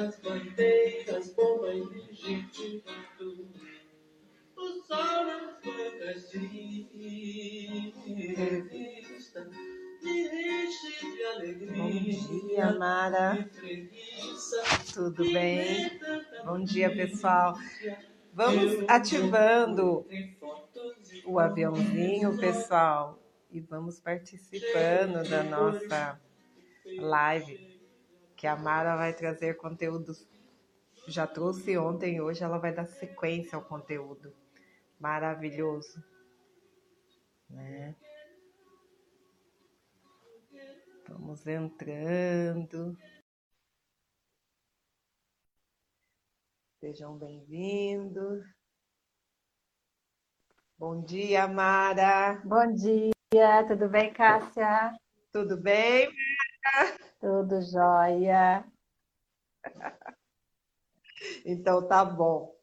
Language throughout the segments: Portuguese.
bandeiras. O sol nas de revista me enche de alegria. Bom dia, Mara. Tudo bem? Bom dia, pessoal. Vamos ativando o aviãozinho, pessoal, e vamos participando da nossa live, que a Mara vai trazer conteúdos. Já trouxe ontem, hoje ela vai dar sequência ao conteúdo. Maravilhoso, né? Vamos entrando. Sejam bem-vindos. Bom dia, Mara. Bom dia, tudo bem, Cássia? Tudo bem? Tudo jóia. Então tá bom.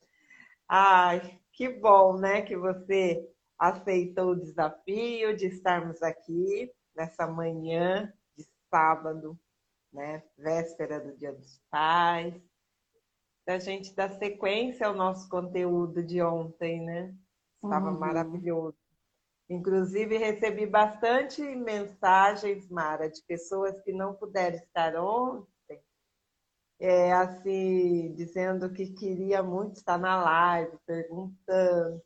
Ai, que bom, né, que você aceitou o desafio de estarmos aqui nessa manhã de sábado, né, véspera do Dia dos Pais, da gente dar sequência ao nosso conteúdo de ontem, né? Estava Uhum. maravilhoso. Inclusive, recebi bastante mensagens, Mara, de pessoas que não puderam estar ontem, é, assim, dizendo que queria muito estar na live, perguntando.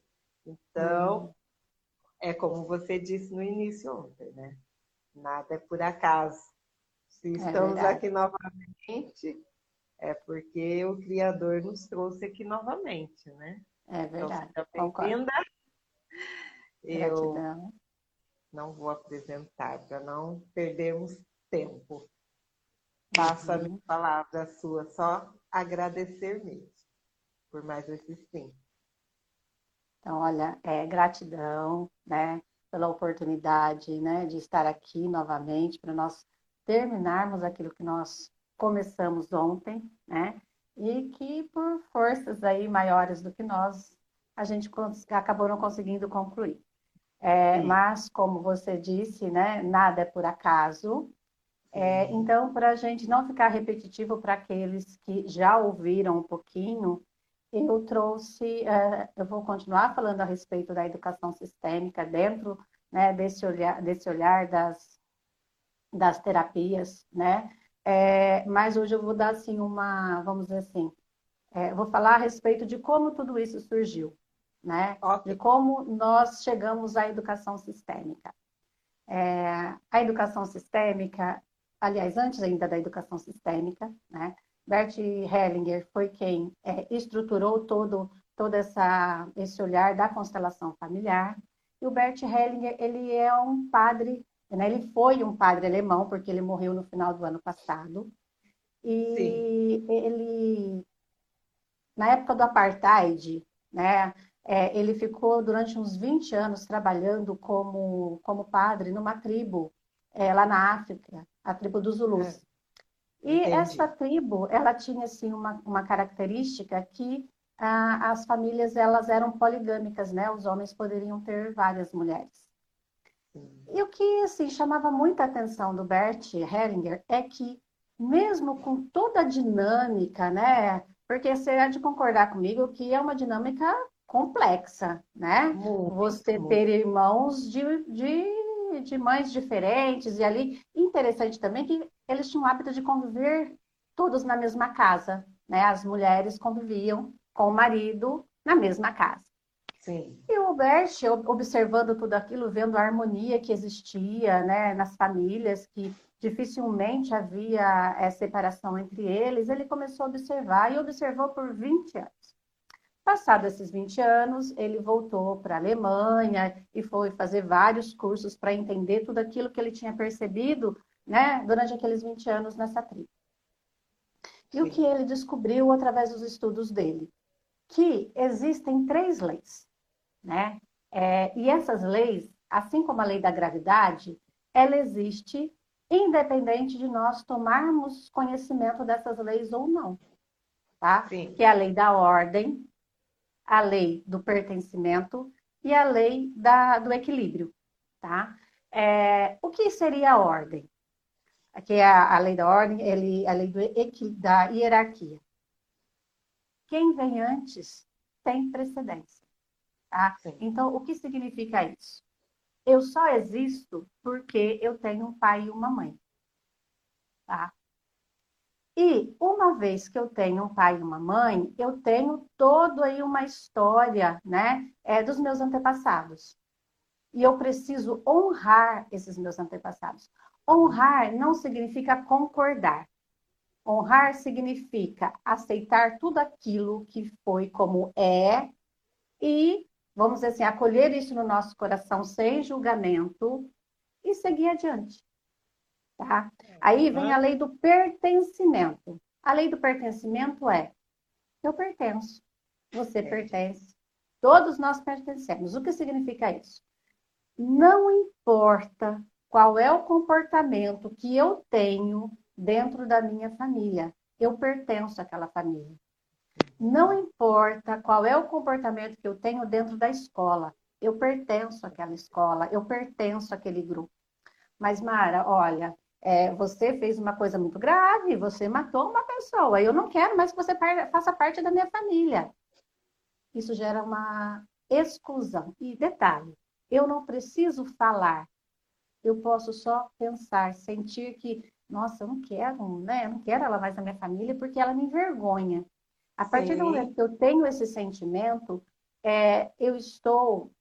Então, é como você disse no início ontem, né? Nada é por acaso. Se estamos verdade. aqui novamente, é porque o Criador nos trouxe aqui novamente, né? É Então, verdade, seja concordo. bem-vinda. Eu Gratidão. não vou apresentar para não perdermos tempo. Passo a Uhum. minha palavra sua, só agradecer mesmo por mais esse sim. Então, olha, é, gratidão, né, pela oportunidade, né, de estar aqui novamente para nós terminarmos aquilo que nós começamos ontem, né, e que por forças aí maiores do que nós, a gente acabou não conseguindo concluir. É, mas, como você disse, né, nada é por acaso. É, então, para a gente não ficar repetitivo para aqueles que já ouviram um pouquinho, eu trouxe, é, eu vou continuar falando a respeito da educação sistêmica dentro né, desse olhar, desse olhar das, das terapias, né? É, mas hoje eu vou dar assim uma, vamos dizer assim, é, vou falar a respeito de como tudo isso surgiu, né? De como nós chegamos à educação sistêmica. É, a educação sistêmica, aliás, antes ainda da educação sistêmica, né? Bert Hellinger foi quem é, estruturou todo, todo essa, esse olhar da constelação familiar. E o Bert Hellinger, ele é um padre, né? ele foi um padre alemão, porque ele morreu no final do ano passado. E ele, na época do apartheid, né? É, ele ficou durante uns 20 anos trabalhando como, como padre numa tribo é, lá na África, a tribo dos Zulus. E Entendi. essa tribo, ela tinha assim uma, uma característica que ah, as famílias elas eram poligâmicas, né? Os homens poderiam ter várias mulheres. Sim. E o que assim chamava muita atenção do Bert Hellinger é que mesmo com toda a dinâmica, né? Porque você há de concordar comigo que é uma dinâmica complexa, né? Muito, Você muito. ter irmãos de, de, de mães diferentes e ali interessante também que eles tinham o hábito de conviver todos na mesma casa, né? As mulheres conviviam com o marido na mesma casa. Sim. E o Bert, ob- observando tudo aquilo, vendo a harmonia que existia né, nas famílias, que dificilmente havia eh, separação entre eles, ele começou a observar e observou por 20 anos. Passados esses 20 anos, ele voltou para a Alemanha e foi fazer vários cursos para entender tudo aquilo que ele tinha percebido né, durante aqueles 20 anos nessa tribo. E Sim. o que ele descobriu através dos estudos dele? Que existem três leis, né? É, e essas leis, assim como a lei da gravidade, ela existe independente de nós tomarmos conhecimento dessas leis ou não, tá? Sim. Que é a lei da ordem, a lei do pertencimento e a lei da, do equilíbrio, tá? É, o que seria a ordem? Aqui é a, a lei da ordem, ele, a lei do, da hierarquia. Quem vem antes tem precedência. Tá? Então, o que significa isso? Eu só existo porque eu tenho um pai e uma mãe. Tá? E uma vez que eu tenho um pai e uma mãe, eu tenho todo aí uma história, né, é, dos meus antepassados. E eu preciso honrar esses meus antepassados. Honrar não significa concordar. Honrar significa aceitar tudo aquilo que foi como é e, vamos dizer assim, acolher isso no nosso coração sem julgamento e seguir adiante. Tá? Aí vem a lei do pertencimento. A lei do pertencimento é: eu pertenço, você pertence, todos nós pertencemos. O que significa isso? Não importa qual é o comportamento que eu tenho dentro da minha família. Eu pertenço àquela família. Não importa qual é o comportamento que eu tenho dentro da escola. Eu pertenço àquela escola, eu pertenço àquele grupo. Mas, Mara, olha, é, você fez uma coisa muito grave, você matou uma pessoa. Eu não quero mais que você faça parte da minha família. Isso gera uma exclusão. E detalhe, eu não preciso falar, eu posso só pensar, sentir que, nossa, eu não quero, né? Eu não quero ela mais na minha família porque ela me envergonha. A partir Sim. do momento que eu tenho esse sentimento, é, eu estou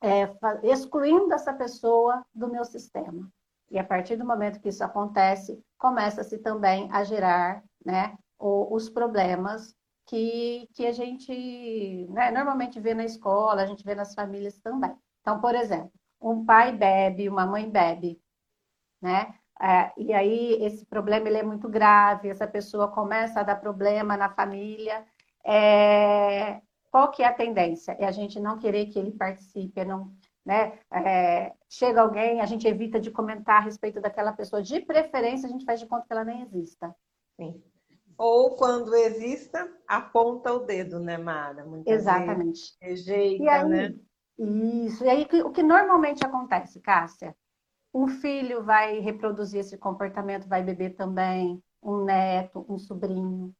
é, excluindo essa pessoa do meu sistema. E a partir do momento que isso acontece, começa-se também a gerar né, os problemas que, que a gente né, normalmente vê na escola, a gente vê nas famílias também. Então, por exemplo, um pai bebe, uma mãe bebe, né? É, e aí esse problema ele é muito grave, essa pessoa começa a dar problema na família. É... Qual que é a tendência? É a gente não querer que ele participe, não, né? É... Chega alguém, a gente evita de comentar a respeito daquela pessoa. De preferência, a gente faz de conta que ela nem exista. Sim. Ou quando exista, aponta o dedo, né, Mara? Muitas Exatamente. Rejeita, aí, né? Isso. E aí, o que normalmente acontece, Cássia? Um filho vai reproduzir esse comportamento, vai beber também, um neto, um sobrinho.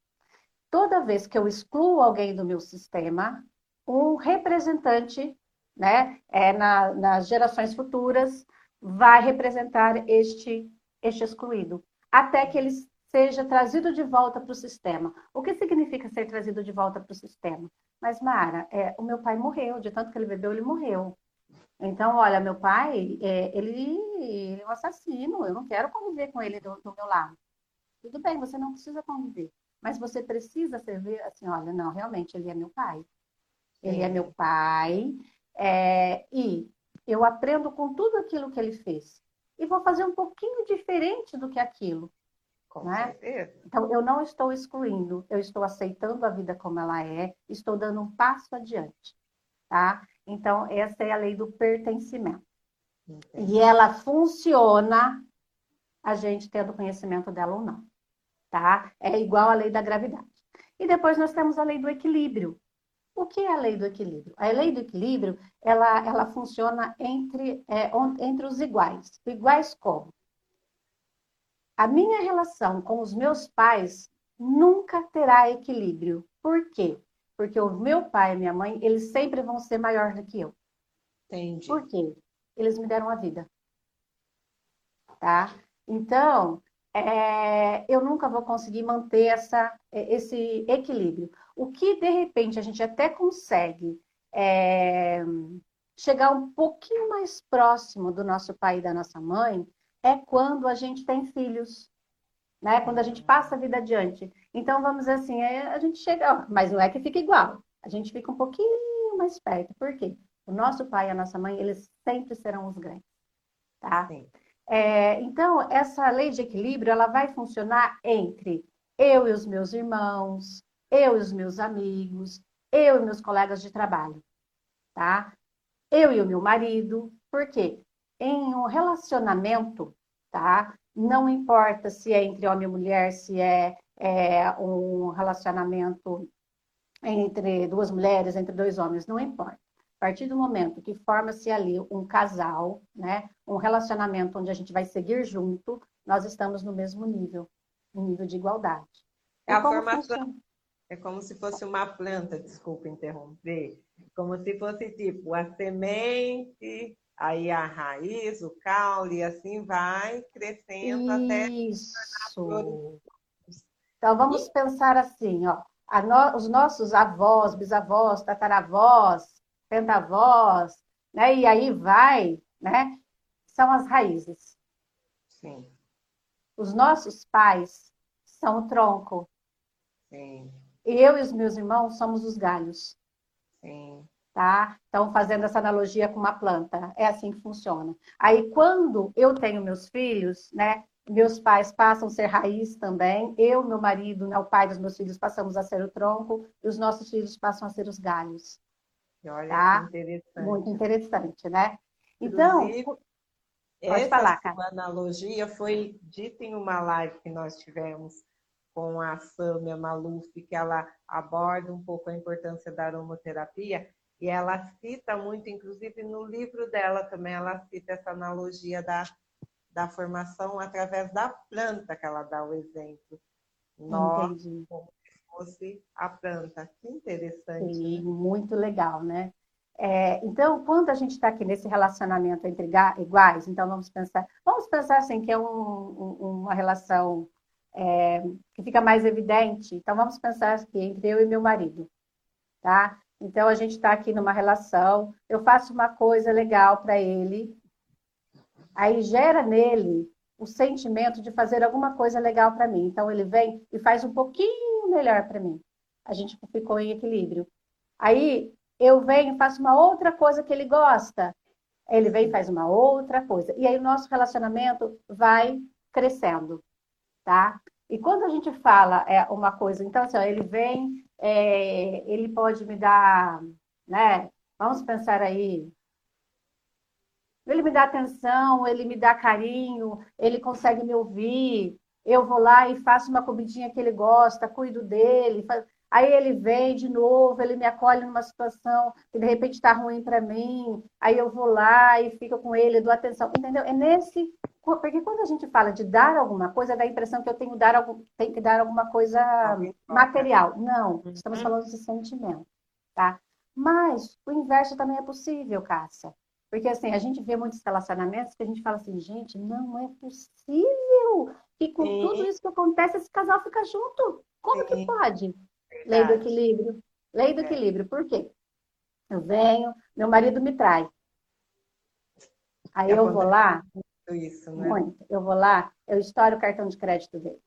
Toda vez que eu excluo alguém do meu sistema, um representante, né, é, na, nas gerações futuras, vai representar este, este excluído, até que ele seja trazido de volta para o sistema. O que significa ser trazido de volta para o sistema? Mas, Mara, é, o meu pai morreu, de tanto que ele bebeu, ele morreu. Então, olha, meu pai, é, ele, ele, é um assassino, eu não quero conviver com ele do, do, meu lado. Tudo bem, você não precisa conviver, mas você precisa servir assim, olha, não, realmente, ele é meu pai. Ele é, é meu pai, é, e eu aprendo com tudo aquilo que ele fez. E vou fazer um pouquinho diferente do que aquilo. Com né? certeza. Então, eu não estou excluindo, eu estou aceitando a vida como ela é, estou dando um passo adiante, tá? Então, essa é a lei do pertencimento. Entendi. E ela funciona a gente tendo conhecimento dela ou não, tá? É igual à lei da gravidade. E depois nós temos a lei do equilíbrio. O que é a lei do equilíbrio? A lei do equilíbrio, ela, ela funciona entre, é, entre os iguais. Iguais como? A minha relação com os meus pais nunca terá equilíbrio. Por quê? Porque o meu pai e minha mãe, eles sempre vão ser maior do que eu. Entendi. Por quê? Eles me deram a vida. Tá? Então, é, eu nunca vou conseguir manter essa, é, esse equilíbrio. O que, de repente, a gente até consegue é, chegar um pouquinho mais próximo do nosso pai e da nossa mãe, é quando a gente tem filhos, né? Quando a gente passa a vida adiante. Então, vamos assim, é, a gente chega, mas não é que fica igual. A gente fica um pouquinho mais perto. Por quê? O nosso pai e a nossa mãe, eles sempre serão os grandes, tá? É, então, essa lei de equilíbrio, ela vai funcionar entre eu e os meus irmãos, eu e os meus amigos, eu e meus colegas de trabalho, tá? Eu e o meu marido, por quê? Em um relacionamento, tá? Não importa se é entre homem e mulher, se é, é um relacionamento entre duas mulheres, entre dois homens, não importa. A partir do momento que forma-se ali um casal, né, um relacionamento onde a gente vai seguir junto, nós estamos no mesmo nível, no nível de igualdade. É a formação. É como se fosse uma planta, desculpa interromper, como se fosse tipo a semente, aí a raiz, o caule, e assim vai crescendo Isso. até. Isso. Então vamos pensar assim, ó, no, os nossos avós, bisavós, tataravós, pentavós, né? E aí vai, né? São as raízes. Sim. Os nossos pais são o tronco. Sim. E eu e os meus irmãos somos os galhos. Sim. Tá? Então, fazendo essa analogia com uma planta, é assim que funciona. Aí, quando eu tenho meus filhos, né? Meus pais passam a ser raiz também. Eu, meu marido, né, o pai dos meus filhos, passamos a ser o tronco. E os nossos filhos passam a ser os galhos. Olha Tá? que interessante. Muito interessante, né? Então, Inclusive, pode essa falar, sua analogia foi dita em uma live que nós tivemos com a Sâmia Maluf, que ela aborda um pouco a importância da aromoterapia, e ela cita muito, inclusive no livro dela também, ela cita essa analogia da, da formação através da planta, que ela dá o exemplo. Nós, entendi. como fosse a planta. Que interessante. Sim, né? muito legal, né? É, então, quando a gente está aqui nesse relacionamento entre iguais, então vamos pensar, vamos pensar assim que é um- um- uma relação é, que fica mais evidente. Então, vamos pensar aqui entre eu e meu marido, tá? Então, a gente está aqui numa relação, eu faço uma coisa legal para ele, aí gera nele o sentimento de fazer alguma coisa legal para mim. Então, ele vem e faz um pouquinho melhor para mim. A gente ficou em equilíbrio. Aí eu venho e faço uma outra coisa que ele gosta. Ele vem e faz uma outra coisa. E aí o nosso relacionamento vai crescendo, tá? E quando a gente fala é, uma coisa, então assim, ó, ele vem, é, ele pode me dar, né? Vamos pensar aí. Ele me dá atenção, ele me dá carinho, ele consegue me ouvir. Eu vou lá e faço uma comidinha que ele gosta, cuido dele. fa- Aí ele vem de novo, ele me acolhe numa situação que de repente está ruim para mim. Aí eu vou lá e fico com ele, dou atenção. Entendeu? É nesse. Porque quando a gente fala de dar alguma coisa, dá a impressão que eu tenho, dar algum... tenho que dar alguma coisa material. Não, estamos Uhum. falando de sentimento, tá? Mas o inverso também é possível, Cássia. Porque assim, a gente vê muitos relacionamentos que a gente fala assim, gente, não é possível que com Sim. tudo isso que acontece, esse casal fica junto. Como que Sim. pode? Lei do Verdade. equilíbrio. Lei do É. equilíbrio. Por quê? Eu venho, meu marido me trai. Aí eu vou lá, Isso, né? muito, eu vou lá, eu estouro o cartão de crédito dele.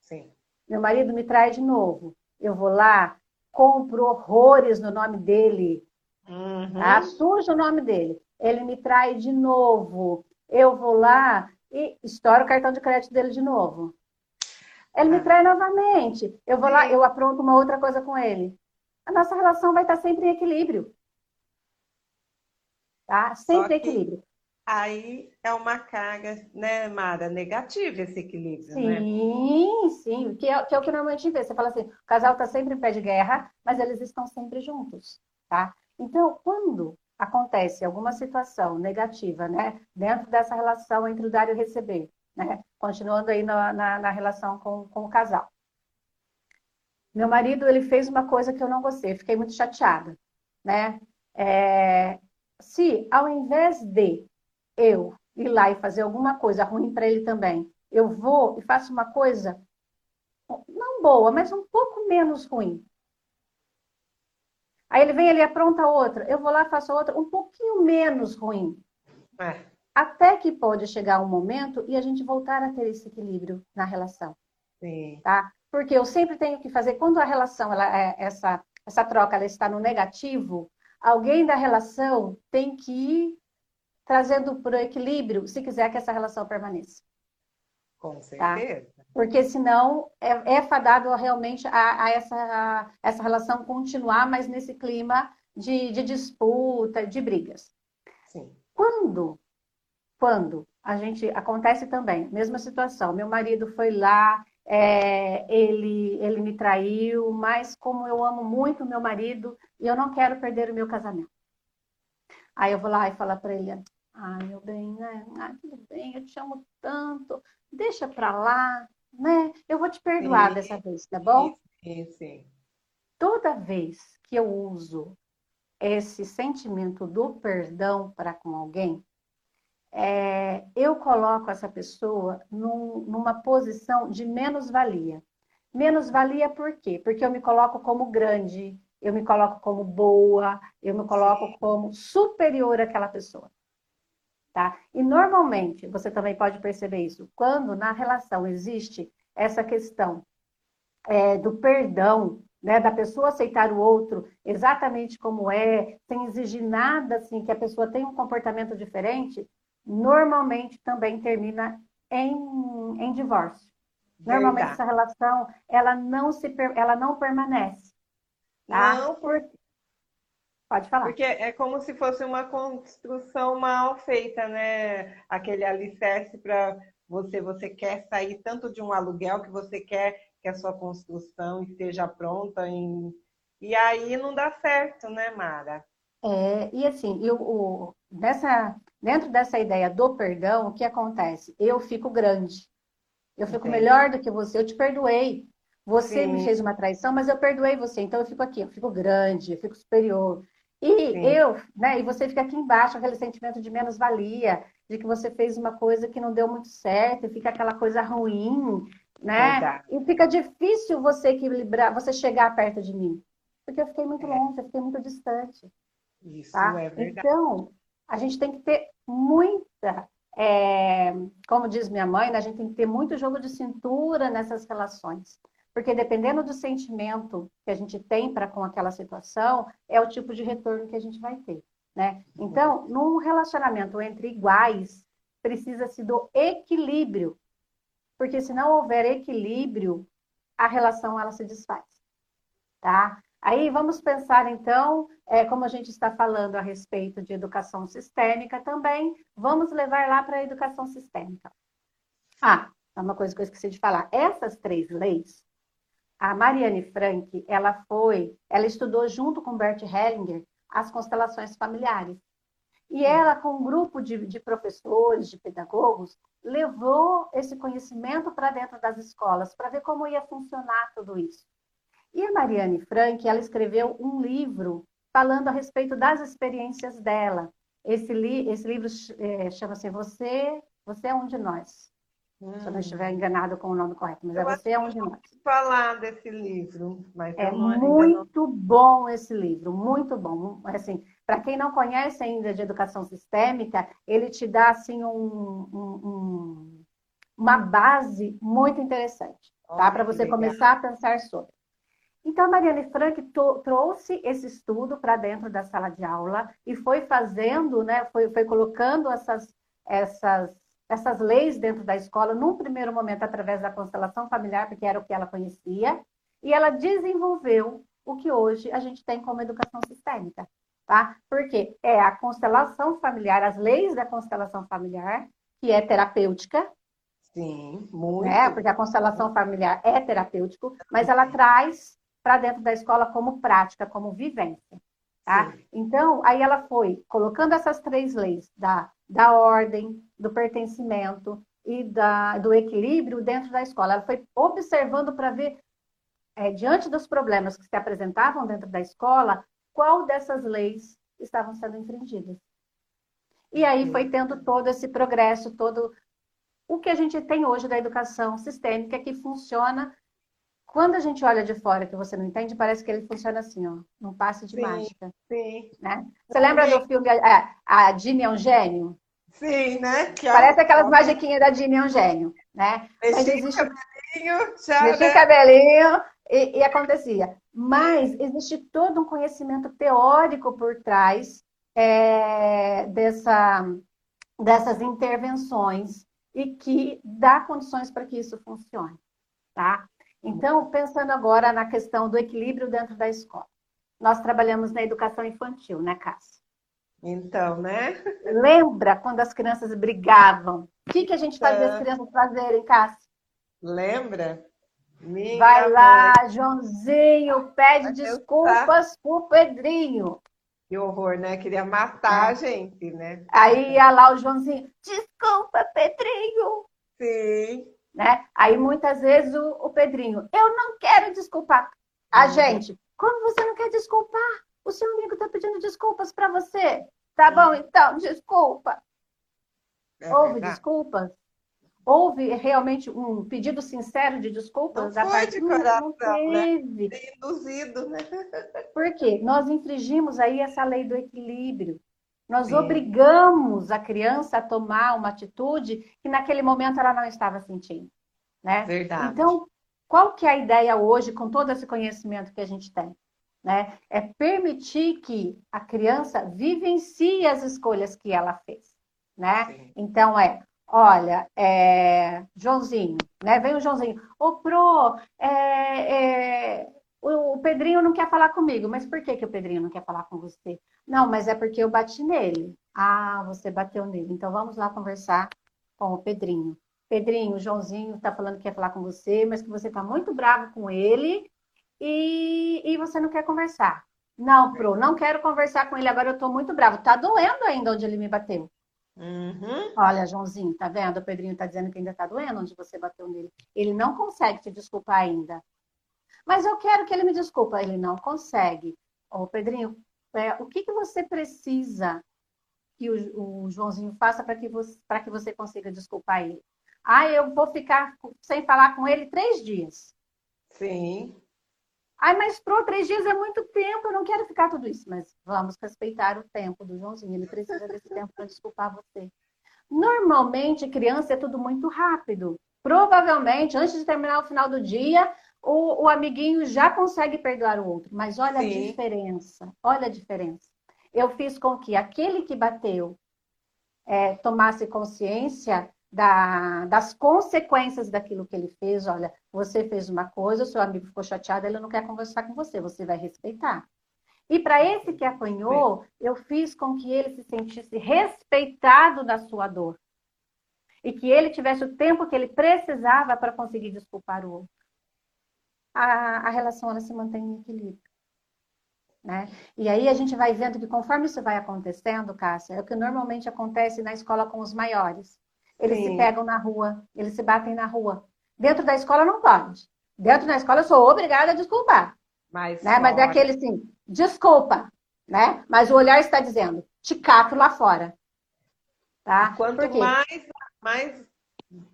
Sim. Meu marido me trai de novo. Eu vou lá, compro horrores no nome dele, Uhum. tá? Suja o nome dele. Ele me trai de novo. Eu vou lá e estouro o cartão de crédito dele de novo. Ele me Ah. trai novamente. Eu vou lá, Sim. eu apronto uma outra coisa com ele. A nossa relação vai estar sempre em equilíbrio. Tá? Sempre em equilíbrio. Aí é uma carga, né, Mara, negativa esse equilíbrio, né? Sim, sim, que é, que é o que normalmente vê. Você fala assim, o casal está sempre em pé de guerra, mas eles estão sempre juntos, tá? Então, quando acontece alguma situação negativa, né, dentro dessa relação entre o dar e o receber, né, continuando aí na, na, na relação com, com o casal. Meu marido, ele fez uma coisa que eu não gostei, fiquei muito chateada, né? É, se ao invés de eu ir lá e fazer alguma coisa ruim para ele também, eu vou e faço uma coisa não boa, mas um pouco menos ruim. Aí ele vem, ele apronta outra, eu vou lá faço outra um pouquinho menos ruim. É, Até que pode chegar um momento e a gente voltar a ter esse equilíbrio na relação, sim. tá? Porque eu sempre tenho que fazer, quando a relação, ela, é- essa, essa troca, ela está no negativo, alguém da relação tem que ir trazendo para o equilíbrio, se quiser que essa relação permaneça. Com Tá. Porque senão é, é fadado realmente a, a essa, a essa relação continuar, mas nesse clima de, de disputa, de brigas. Sim. Quando, quando a gente acontece também, mesma situação, meu marido foi lá, é, ele, ele me traiu, mas como eu amo muito meu marido e eu não quero perder o meu casamento. Aí eu vou lá e falo para ele, ai meu bem, né? Tudo bem, eu te amo tanto, deixa para lá, né? Eu vou te perdoar sim, dessa vez, tá bom? Sim, sim. Toda vez que eu uso esse sentimento do perdão para com alguém, é, eu coloco essa pessoa num, numa posição de menos-valia. Menos-valia por quê? Porque eu me coloco como grande, eu me coloco como boa, eu me coloco Sim. como superior àquela pessoa. Tá? E normalmente, você também pode perceber isso, quando na relação existe essa questão é, do perdão, né, da pessoa aceitar o outro exatamente como é, sem exigir nada assim, que a pessoa tenha um comportamento diferente, normalmente também termina em, em divórcio. Normalmente Verdade. essa relação ela não se ela não permanece. Tá? Não, porque Pode falar. Porque é como se fosse uma construção mal feita, né? Aquele alicerce para você, você quer sair tanto de um aluguel que você quer que a sua construção esteja pronta em... e aí não dá certo, né, Mara? É, e assim, eu, o, dessa, dentro dessa ideia do perdão, o que acontece? Eu fico grande. Eu fico Entendi. melhor do que você, eu te perdoei. Você Sim. me fez uma traição, mas eu perdoei você. Então eu fico aqui, eu fico grande, eu fico superior. E Sim. eu, né? E você fica aqui embaixo, aquele sentimento de menos-valia, de que você fez uma coisa que não deu muito certo, e fica aquela coisa ruim, né? Verdade. E fica difícil você equilibrar, você chegar perto de mim. Porque eu fiquei muito é. longe, eu fiquei muito distante. Isso tá? é verdade. Então, a gente tem que ter muita, é, como diz minha mãe, né? a gente tem que ter muito jogo de cintura nessas relações. Porque dependendo do sentimento que a gente tem para com aquela situação, é o tipo de retorno que a gente vai ter. Né? Então, num relacionamento entre iguais, precisa-se do equilíbrio. Porque se não houver equilíbrio, a relação ela se desfaz. Tá? Aí vamos pensar então, é, como a gente está falando a respeito de educação sistêmica também, vamos levar lá para a educação sistêmica. Ah, é uma coisa que eu esqueci de falar. Essas três leis, a Mariane Frank, ela foi, ela estudou junto com Bert Hellinger as constelações familiares. E ela, com um grupo de, de professores, de pedagogos, levou esse conhecimento para dentro das escolas, para ver como ia funcionar tudo isso. E a Mariane Frank, ela escreveu um livro falando a respeito das experiências dela. Esse, li, esse livro é, chama-se Você, Você é um de nós. Hum. Se eu não estiver enganado com o nome correto, mas é Você é um de nós. falar desse livro, mas é muito não... bom esse livro, muito bom. Assim, para quem não conhece ainda de educação sistêmica, ele te dá assim um, um, um, uma base muito interessante, tá? Para você legal. começar a pensar sobre. Então, a Mariane Frank trouxe esse estudo para dentro da sala de aula e foi fazendo, né, foi, foi colocando essas, essas essas leis dentro da escola, num primeiro momento através da constelação familiar, porque era o que ela conhecia, e ela desenvolveu o que hoje a gente tem como educação sistêmica, tá? Porque é a constelação familiar, as leis da constelação familiar, que é terapêutica. Sim, muito. Né? Porque a constelação familiar é terapêutico, mas ela traz para dentro da escola como prática, como vivência. Tá? Então, aí ela foi colocando essas três leis da, da ordem, do pertencimento e da, do equilíbrio dentro da escola. Ela foi observando para ver, é, diante dos problemas que se apresentavam dentro da escola, qual dessas leis estavam sendo infringidas. E aí foi tendo todo esse progresso, todo o que a gente tem hoje da educação sistêmica que funciona quando a gente olha de fora que você não entende, parece que ele funciona assim, ó, num passe de sim, mágica. Sim. Né? Você lembra do filme a, a Jimmy é um gênio? Sim, né? Que parece é... aquelas magiquinhas da Jimmy é um gênio, né? Mas existe cabelinho, já, mexia né? cabelinho e, e, acontecia. Mas existe todo um conhecimento teórico por trás é, dessa, dessas intervenções e que dá condições para que isso funcione. tá? Então, pensando agora na questão do equilíbrio dentro da escola. Nós trabalhamos na educação infantil, né, Cássia? Então, né? Lembra quando as crianças brigavam? O que, que a gente fazia as crianças fazerem, Cássia? Lembra? Minha Vai lá, mãe. Joãozinho, pede Vai desculpas pro Pedrinho. Que horror, né? Queria matar a gente, né? Aí ia lá o Joãozinho, desculpa, Pedrinho. Sim. Né? Aí muitas vezes o, o Pedrinho, eu não quero desculpar. A Uhum. gente, como você não quer desculpar? O seu amigo está pedindo desculpas para você. Tá bom, então, desculpa. É Houve verdade. desculpas? Houve realmente um pedido sincero de desculpas Não foi parte de Não, coração, não né? teve. Induzido, né? Por quê? Nós infringimos aí essa lei do equilíbrio. Nós Sim. obrigamos a criança a tomar uma atitude que naquele momento ela não estava sentindo, né? Verdade. Então, qual que é a ideia hoje com todo esse conhecimento que a gente tem? Né? É permitir que a criança vivencie as escolhas que ela fez, né? Sim. Então é, olha, é, Joãozinho, né? Vem o Joãozinho, ô Pro, é, é, o, o Pedrinho não quer falar comigo, mas por que, que o Pedrinho não quer falar com você? Não, mas é porque eu bati nele. Ah, você bateu nele. Então vamos lá conversar com o Pedrinho. Pedrinho, o Joãozinho está falando que quer falar com você, mas que você está muito bravo com ele e, e você não quer conversar. Não, Pro, não quero conversar com ele agora, eu estou muito bravo. Tá doendo ainda onde ele me bateu. Uhum. Olha, Joãozinho, tá vendo? O Pedrinho tá dizendo que ainda tá doendo onde você bateu nele. Ele não consegue te desculpar ainda. Mas eu quero que ele me desculpa. Ele não consegue. Ô, Pedrinho, é, o que, que você precisa que o, o Joãozinho faça para que, você, que você consiga desculpar ele? Ah, eu vou ficar sem falar com ele três dias. Sim. Ai, mas pro três dias é muito tempo, eu não quero ficar tudo isso. Mas vamos respeitar o tempo do Joãozinho, ele precisa desse tempo para desculpar você. Normalmente, criança é tudo muito rápido. Provavelmente, antes de terminar o final do dia, o, o amiguinho já consegue perdoar o outro. Mas olha a Sim. diferença, olha a diferença. Eu fiz com que aquele que bateu é, tomasse consciência da- das consequências daquilo que ele fez. Olha, você fez uma coisa, o seu amigo ficou chateado, ele não quer conversar com você, você vai respeitar. E para esse que apanhou, eu fiz com que ele se sentisse respeitado da sua dor. E que ele tivesse o tempo que ele precisava para conseguir desculpar o outro. A, a relação ela se mantém em equilíbrio. Né? E aí a gente vai vendo que conforme isso vai acontecendo, Cássia, é o que normalmente acontece na escola com os maiores. Eles se Sim. pegam na rua, eles se batem na rua. Dentro da escola não pode. Dentro da escola eu sou obrigada a desculpar. Mas, Né? Mas é aquele assim, desculpa, né? Mas o olhar está dizendo, te cato lá fora. Tá? Quanto mais, mais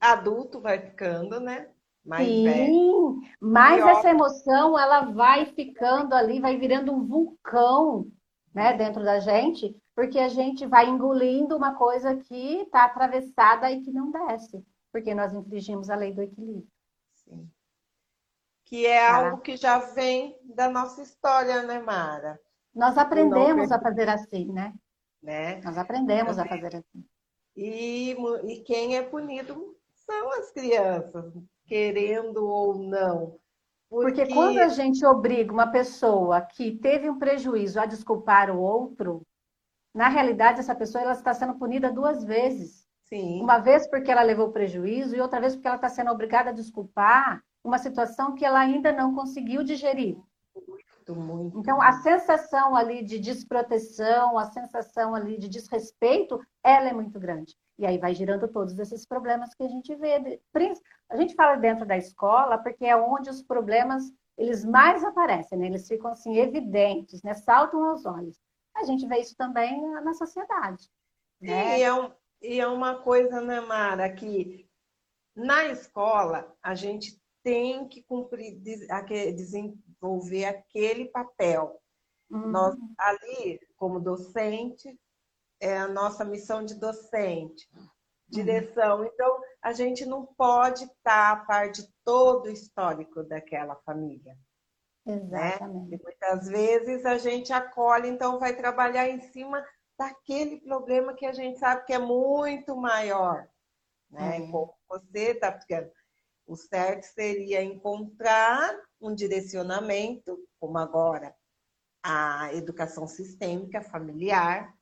adulto vai ficando, né? Mais velho. Sim, mas Pior. essa emoção ela vai ficando ali, vai virando um vulcão, né, dentro da gente, porque a gente vai engolindo uma coisa que está atravessada e que não desce, porque nós infringimos a lei do equilíbrio. Sim. Que é algo que já vem da nossa história, né, Mara? Nós aprendemos a fazer assim, né? Né? Nós aprendemos a Também. fazer assim. E, e quem é punido são as crianças, querendo ou não. Porque quando a gente obriga uma pessoa que teve um prejuízo a desculpar o outro, na realidade essa pessoa ela está sendo punida duas vezes. Sim, Uma vez porque ela levou prejuízo e outra vez porque ela está sendo obrigada a desculpar uma situação que ela ainda não conseguiu digerir. muito, muito. Então, a sensação ali de desproteção, a sensação ali de desrespeito, ela é muito grande. E aí vai girando todos esses problemas que a gente vê. A gente fala dentro da escola porque é onde os problemas eles mais aparecem, né? Eles ficam assim evidentes, né? Saltam aos olhos. A gente vê isso também na sociedade. Né? E é, um- e é uma coisa, né, Mara, que na escola a gente tem que cumprir, desenvolver aquele papel. Hum. Nós, ali, como docente, é a nossa missão de docente, direção. Então, a gente não pode estar a par de todo o histórico daquela família. Exatamente. E muitas vezes a gente acolhe, então vai trabalhar em cima daquele problema que a gente sabe que é muito maior, né? É. Como você está ficando. O certo seria encontrar um direcionamento, como agora a educação sistêmica familiar,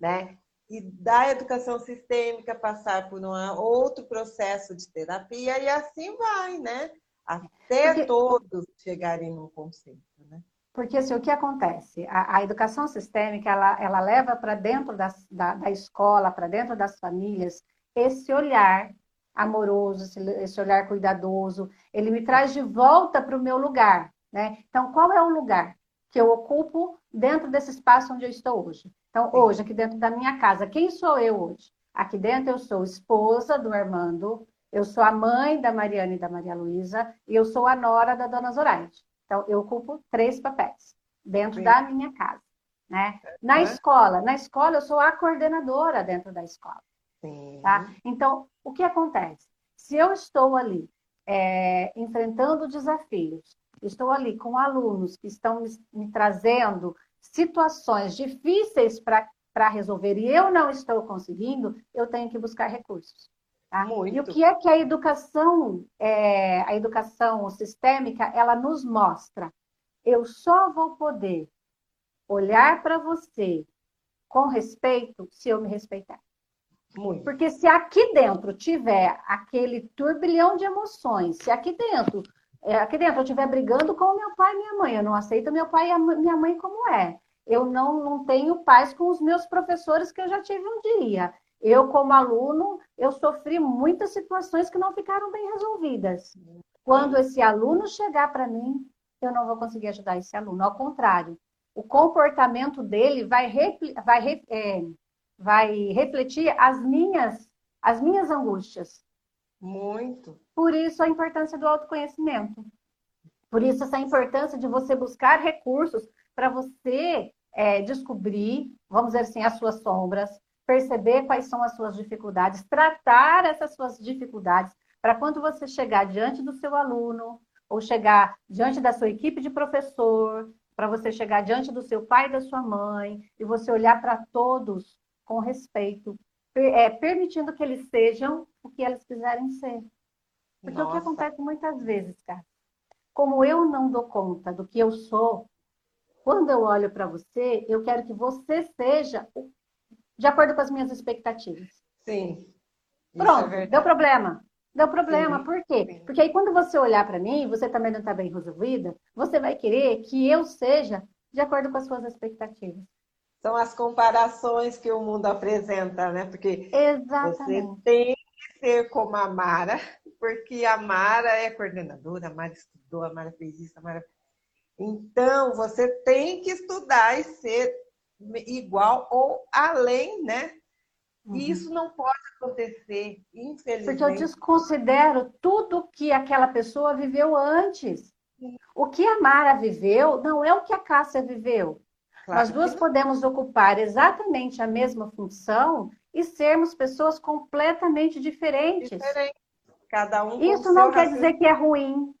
né? E da educação sistêmica passar por um outro processo de terapia e assim vai, né? Até Porque... todos chegarem num conceito, né? Porque assim, o que acontece? A, a educação sistêmica, ela, ela leva para dentro das, da, da escola, para dentro das famílias, esse olhar amoroso, esse, esse olhar cuidadoso. Ele me traz de volta para o meu lugar. Né? Então, qual é o lugar que eu ocupo dentro desse espaço onde eu estou hoje? Então, hoje, aqui dentro da minha casa, quem sou eu hoje? Aqui dentro eu sou esposa do Armando, eu sou a mãe da Mariana e da Maria Luísa, e eu sou a nora da Dona Zoraide. Então, eu ocupo três papéis dentro Sim. da minha casa. Né? Na é. escola, na escola eu sou a coordenadora dentro da escola. Sim. Tá? Então, o que acontece? Se eu estou ali é, enfrentando desafios, estou ali com alunos que estão me, me trazendo situações difíceis para resolver e eu não estou conseguindo, eu tenho que buscar recursos. Tá? E o que é que a educação, é, a educação sistêmica, ela nos mostra? Eu só vou poder olhar para você com respeito se eu me respeitar. Muito. Porque se aqui dentro tiver aquele turbilhão de emoções, se aqui dentro, é, aqui dentro eu estiver brigando com meu pai e minha mãe, eu não aceito meu pai e minha mãe como é. Eu não, não tenho paz com os meus professores que eu já tive um dia. Eu, como aluno, eu sofri muitas situações que não ficaram bem resolvidas. Quando esse aluno chegar para mim, eu não vou conseguir ajudar esse aluno. Ao contrário, o comportamento dele vai, vai, é, vai refletir as minhas, as minhas angústias. Muito. Por isso a importância do autoconhecimento. Por isso essa importância de você buscar recursos para você é, descobrir, vamos dizer assim, as suas sombras, perceber quais são as suas dificuldades, tratar essas suas dificuldades, para quando você chegar diante do seu aluno, ou chegar diante da sua equipe de professor, para você chegar diante do seu pai e da sua mãe, e você olhar para todos com respeito, é, permitindo que eles sejam o que eles quiserem ser. Porque Nossa. o que acontece muitas vezes, cara, como eu não dou conta do que eu sou, quando eu olho para você, eu quero que você seja de acordo com as minhas expectativas. Sim. É Pronto, é deu problema. Deu problema, Sim. por quê? Sim. Porque aí quando você olhar para mim, você também não está bem resolvida, você vai querer que eu seja de acordo com as suas expectativas. São as comparações que o mundo apresenta, né? Porque Exatamente. você tem que ser como a Mara, porque a Mara é coordenadora, a Mara estudou, a Mara fez isso, a Mara... Então, você tem que estudar e ser igual ou além, né? Uhum. E isso não pode acontecer, infelizmente. Porque eu desconsidero tudo que aquela pessoa viveu antes. O que a Mara viveu não é o que a Cássia viveu. Claro Nós duas podemos ocupar exatamente a mesma função e sermos pessoas completamente diferentes. Diferente. Cada um Isso não quer dizer que é ruim.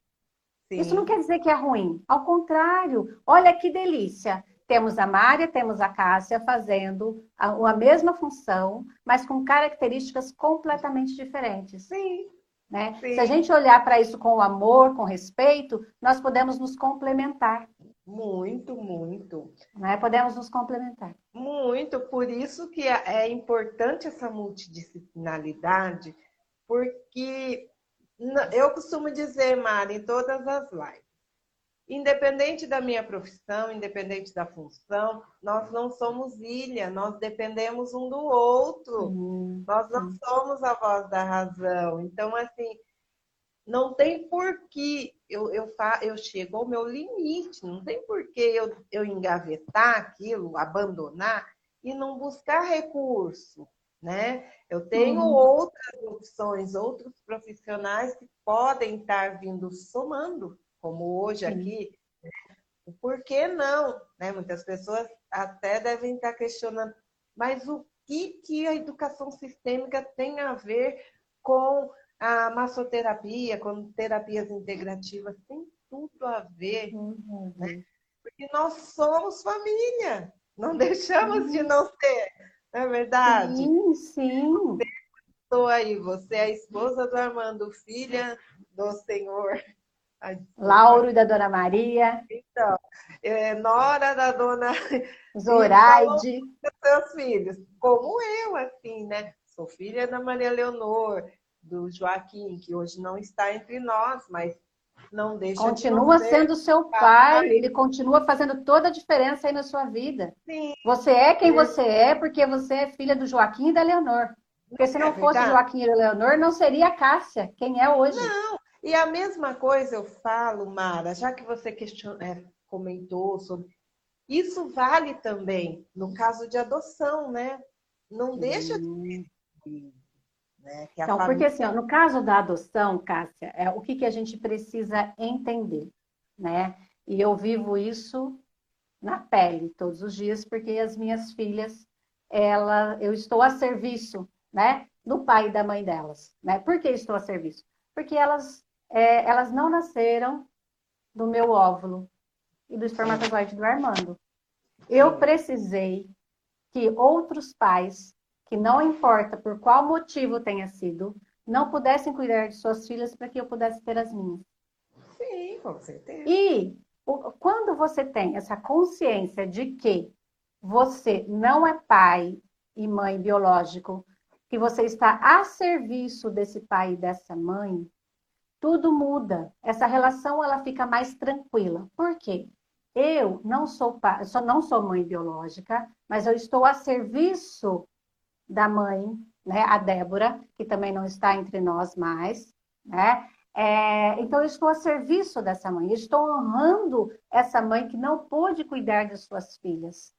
Sim. Isso não quer dizer que é ruim. Ao contrário, olha que delícia. Temos a Mária, temos a Cássia fazendo a, a mesma função, mas com características completamente diferentes. Sim. Né? Sim. Se a gente olhar para isso com amor, com respeito, nós podemos nos complementar. Muito, muito. Né? Podemos nos complementar. Muito, por isso que é, é importante essa multidisciplinaridade, porque eu costumo dizer, Mari, em todas as lives, Independente da minha profissão, independente da função, nós não somos ilha, nós dependemos um do outro. Uhum. Nós não somos a voz da razão. Então, assim, não tem porquê eu, eu, eu chego ao meu limite, não tem porquê eu, eu engavetar aquilo, abandonar e não buscar recurso. Né? Eu tenho uhum. outras opções, outros profissionais que podem estar vindo somando como hoje aqui, por que não? Né? Muitas pessoas até devem estar questionando, mas o que, que a educação sistêmica tem a ver com a massoterapia, com terapias integrativas? Tem tudo a ver, uhum. né? porque nós somos família, não deixamos uhum. de não ser, não é verdade? Sim, sim estou aí. Você é a esposa do Armando, filha do senhor Lauro e da Dona Maria. Então, é, nora da Dona Zoraide. Seus filhos, como eu, assim, né? Sou filha da Maria Leonor, do Joaquim, que hoje não está entre nós, mas não deixa Continua de sendo seu pai, ele continua fazendo toda a diferença aí na sua vida. Sim. Você é quem você é porque você é filha do Joaquim e da Leonor. Porque se não é fosse Joaquim e Leonor, não seria a Cássia, quem é hoje. Não, e a mesma coisa eu falo, Mara, já que você question... é, comentou sobre. Isso vale também no caso de adoção, né? Não deixa de. Né? então, família... porque assim, ó, no caso da adoção, Cássia, é o que, que a gente precisa entender, né? E eu vivo isso na pele todos os dias, porque as minhas filhas, ela, eu estou a serviço, né? Do pai e da mãe delas, né? Por que estou a serviço? Porque elas é, elas não nasceram do meu óvulo e do espermatozoide do Armando. Eu precisei que outros pais, que não importa por qual motivo tenha sido, não pudessem cuidar de suas filhas para que eu pudesse ter as minhas. Sim, com certeza. E quando você tem essa consciência de que você não é pai e mãe biológico, que você está a serviço desse pai e dessa mãe, tudo muda. Essa relação ela fica mais tranquila. Por quê? Eu não sou pai, só não sou mãe biológica, mas eu estou a serviço da mãe, né, a Débora, que também não está entre nós mais, né? É, então eu estou a serviço dessa mãe, eu estou honrando essa mãe que não pôde cuidar de suas filhas.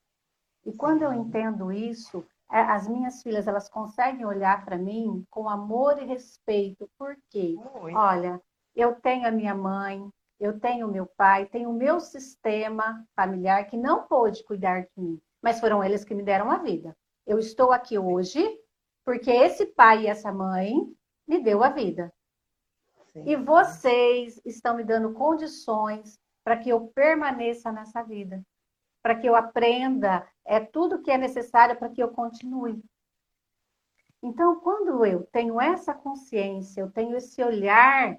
E quando eu entendo isso, as minhas filhas elas conseguem olhar para mim com amor e respeito. Por quê? Olha, eu tenho a minha mãe, eu tenho o meu pai, tenho o meu sistema familiar que não pôde cuidar de mim, mas foram eles que me deram a vida. Eu estou aqui hoje porque esse pai e essa mãe me deu a vida. Sim. E vocês estão me dando condições para que eu permaneça nessa vida para que eu aprenda, é tudo que é necessário para que eu continue. Então, quando eu tenho essa consciência, eu tenho esse olhar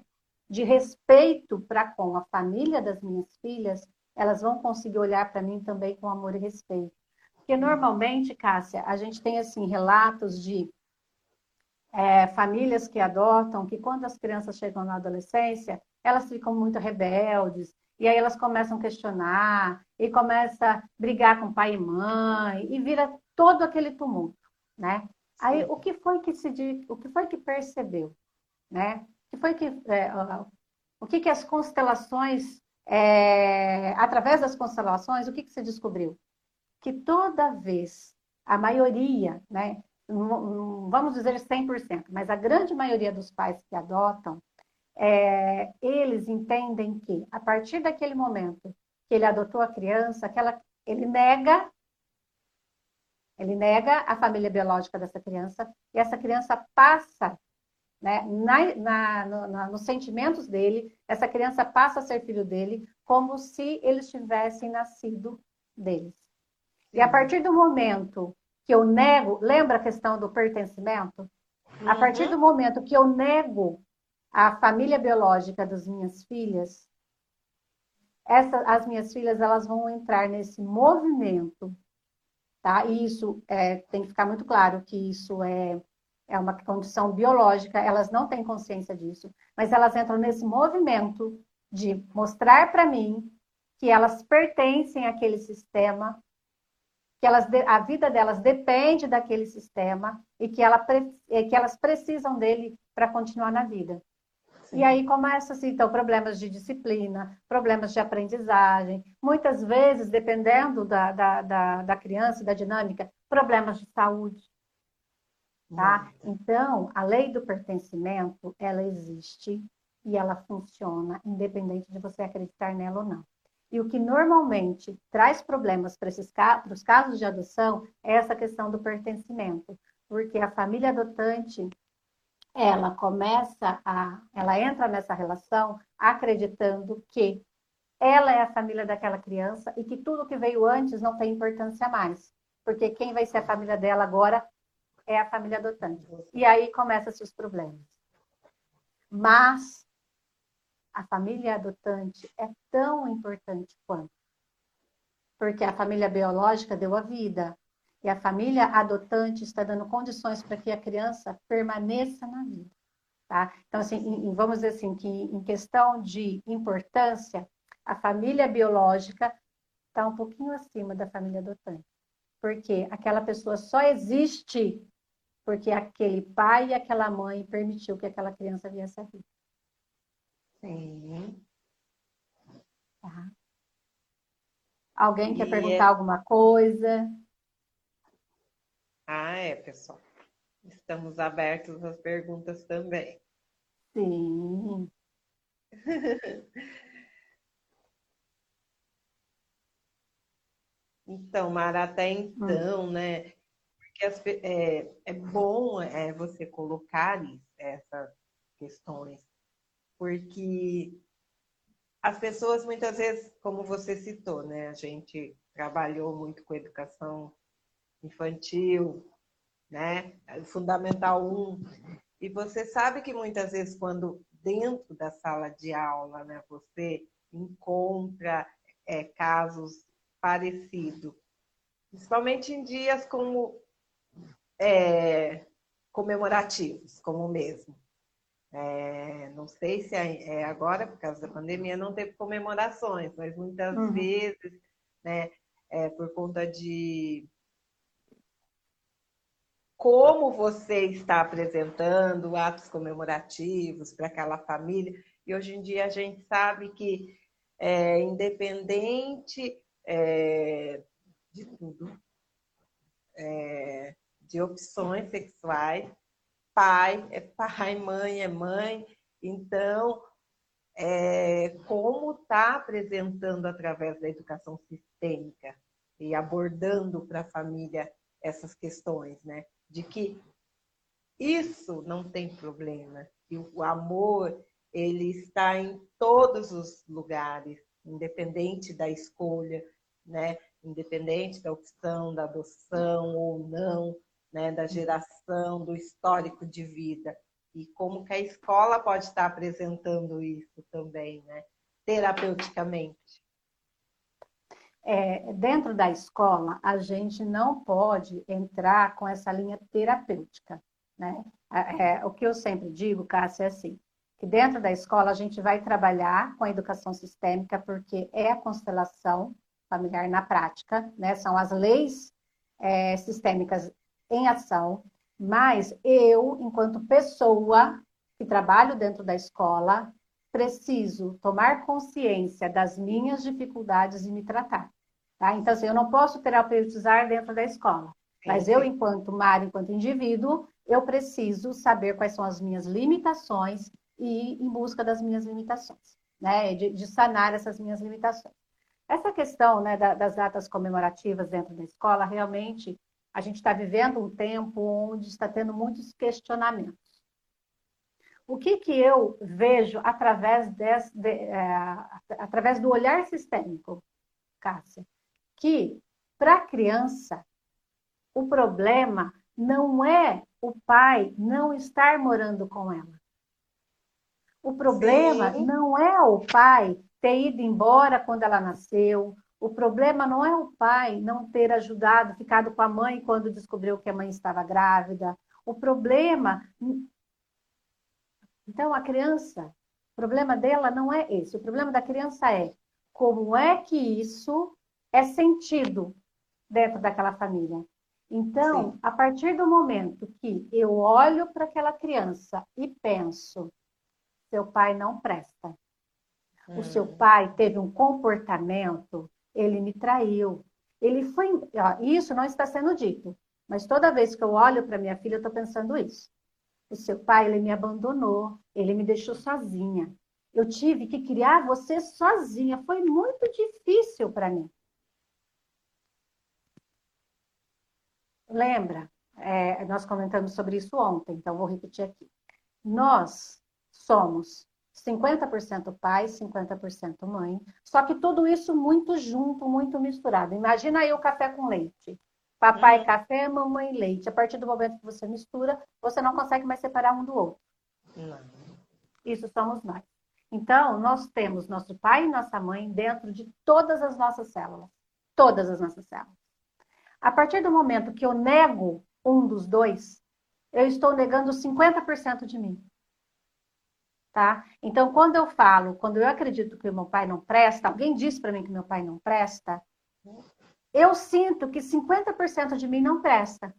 de respeito para com a família das minhas filhas, elas vão conseguir olhar para mim também com amor e respeito. Porque normalmente, Cássia, a gente tem assim relatos de é, famílias que adotam, que quando as crianças chegam na adolescência, elas ficam muito rebeldes, e aí elas começam a questionar, e começa a brigar com pai e mãe, e vira todo aquele tumulto, né? Aí o que foi que se o que foi que percebeu, né? O que foi que é, o que que as constelações é, através das constelações o que que se descobriu? Que toda vez a maioria, né? Vamos dizer 100%, mas a grande maioria dos pais que adotam é, eles entendem que, a partir daquele momento que ele adotou a criança, aquela, ele nega ele nega a família biológica dessa criança e essa criança passa, né, na, na, na, nos sentimentos dele, essa criança passa a ser filho dele como se eles tivessem nascido deles. E a partir do momento que eu nego, lembra a questão do pertencimento? Uhum. A partir do momento que eu nego a família biológica das minhas filhas, essa, as minhas filhas elas vão entrar nesse movimento, tá? E isso é, tem que ficar muito claro que isso é, é uma condição biológica, elas não têm consciência disso, mas elas entram nesse movimento de mostrar para mim que elas pertencem àquele sistema, que elas, a vida delas depende daquele sistema e que, ela, que elas precisam dele para continuar na vida. Sim. E aí começam assim, então, problemas de disciplina, problemas de aprendizagem, muitas vezes, dependendo da, da, da, da criança, da dinâmica, problemas de saúde. Tá? Então, a lei do pertencimento, ela existe e ela funciona, independente de você acreditar nela ou não. E o que normalmente traz problemas para, esses, para os casos de adoção é essa questão do pertencimento, porque a família adotante ela começa a, ela entra nessa relação acreditando que ela é a família daquela criança e que tudo que veio antes não tem importância mais, porque quem vai ser a família dela agora é a família adotante. E aí começam-se os problemas. Mas a família adotante é tão importante quanto. Porque a família biológica deu a vida. E a família adotante está dando condições para que a criança permaneça na vida. Tá? Então, assim, vamos dizer assim, que em questão de importância, a família biológica está um pouquinho acima da família adotante. Porque aquela pessoa só existe porque aquele pai e aquela mãe permitiu que aquela criança viesse a vida. Sim. Tá. Alguém quer E perguntar é- alguma coisa? Ah, é, pessoal. Estamos abertos às perguntas também. Sim. Então, Mara, até então, né? Porque as é, é bom é, você colocar essas questões, porque as pessoas muitas vezes, como você citou, né? A gente trabalhou muito com educação infantil, né? Fundamental 1. E você sabe que muitas vezes, quando dentro da sala de aula, né, você encontra é, casos parecidos, principalmente em dias como é, comemorativos, como o mesmo. É, não sei se é é agora, por causa da pandemia, não teve comemorações, mas muitas Uhum. vezes, né, é, por conta de como você está apresentando atos comemorativos para aquela família. E hoje em dia a gente sabe que, é, independente é, de tudo, é, de opções sexuais, pai é pai, mãe é mãe. Então, é, como está apresentando através da educação sistêmica e abordando para a família essas questões, né? De que isso não tem problema, que o amor ele está em todos os lugares, independente da escolha, né? Independente da opção da adoção ou não, né? Da geração, do histórico de vida e como que a escola pode estar apresentando isso também, né? Terapeuticamente. É, dentro da escola, a gente não pode entrar com essa linha terapêutica, né? É, o que eu sempre digo, Cássia, é assim, que dentro da escola a gente vai trabalhar com a educação sistêmica, porque é a constelação familiar na prática, né? São as leis é, sistêmicas em ação, mas eu, enquanto pessoa que trabalho dentro da escola, preciso tomar consciência das minhas dificuldades e me tratar. Tá? Então, assim, eu não posso terapeutizar dentro da escola, mas eu, enquanto Mara, enquanto indivíduo, eu preciso saber quais são as minhas limitações e ir em busca das minhas limitações, né? De, de sanar essas minhas limitações. Essa questão né, da, das datas comemorativas dentro da escola, realmente, a gente está vivendo um tempo onde está tendo muitos questionamentos. O que, que eu vejo através, desse, de, é, através do olhar sistêmico, Cássia? Que, para a criança, o problema não é o pai não estar morando com ela. O problema Sim. não é o pai ter ido embora quando ela nasceu. O problema não é o pai não ter ajudado, ficado com a mãe quando descobriu que a mãe estava grávida. O problema. Então, a criança, o problema dela não é esse. O problema da criança é como é que isso é sentido dentro daquela família. Então, Sim. a partir do momento que eu olho para aquela criança e penso, seu pai não presta. O seu Hum. pai teve um comportamento, ele me traiu. Ele foi. ó, Isso não está sendo dito, mas toda vez que eu olho para minha filha, eu estou pensando isso. O seu pai, ele me abandonou, ele me deixou sozinha. Eu tive que criar você sozinha. Foi muito difícil para mim. Lembra? É, nós comentamos sobre isso ontem, então vou repetir aqui. Nós somos 50% pai, 50% mãe, só que tudo isso muito junto, muito misturado. Imagina aí o café com leite. Papai café, mamãe leite. A partir do momento que você mistura, você não consegue mais separar um do outro. Não. Isso somos nós. Então, nós temos nosso pai e nossa mãe dentro de todas as nossas células. Todas as nossas células. A partir do momento que eu nego um dos dois, eu estou negando 50% de mim. Tá? Então, quando eu falo, quando eu acredito que meu pai não presta, alguém diz para mim que meu pai não presta, eu sinto que 50% de mim não presta.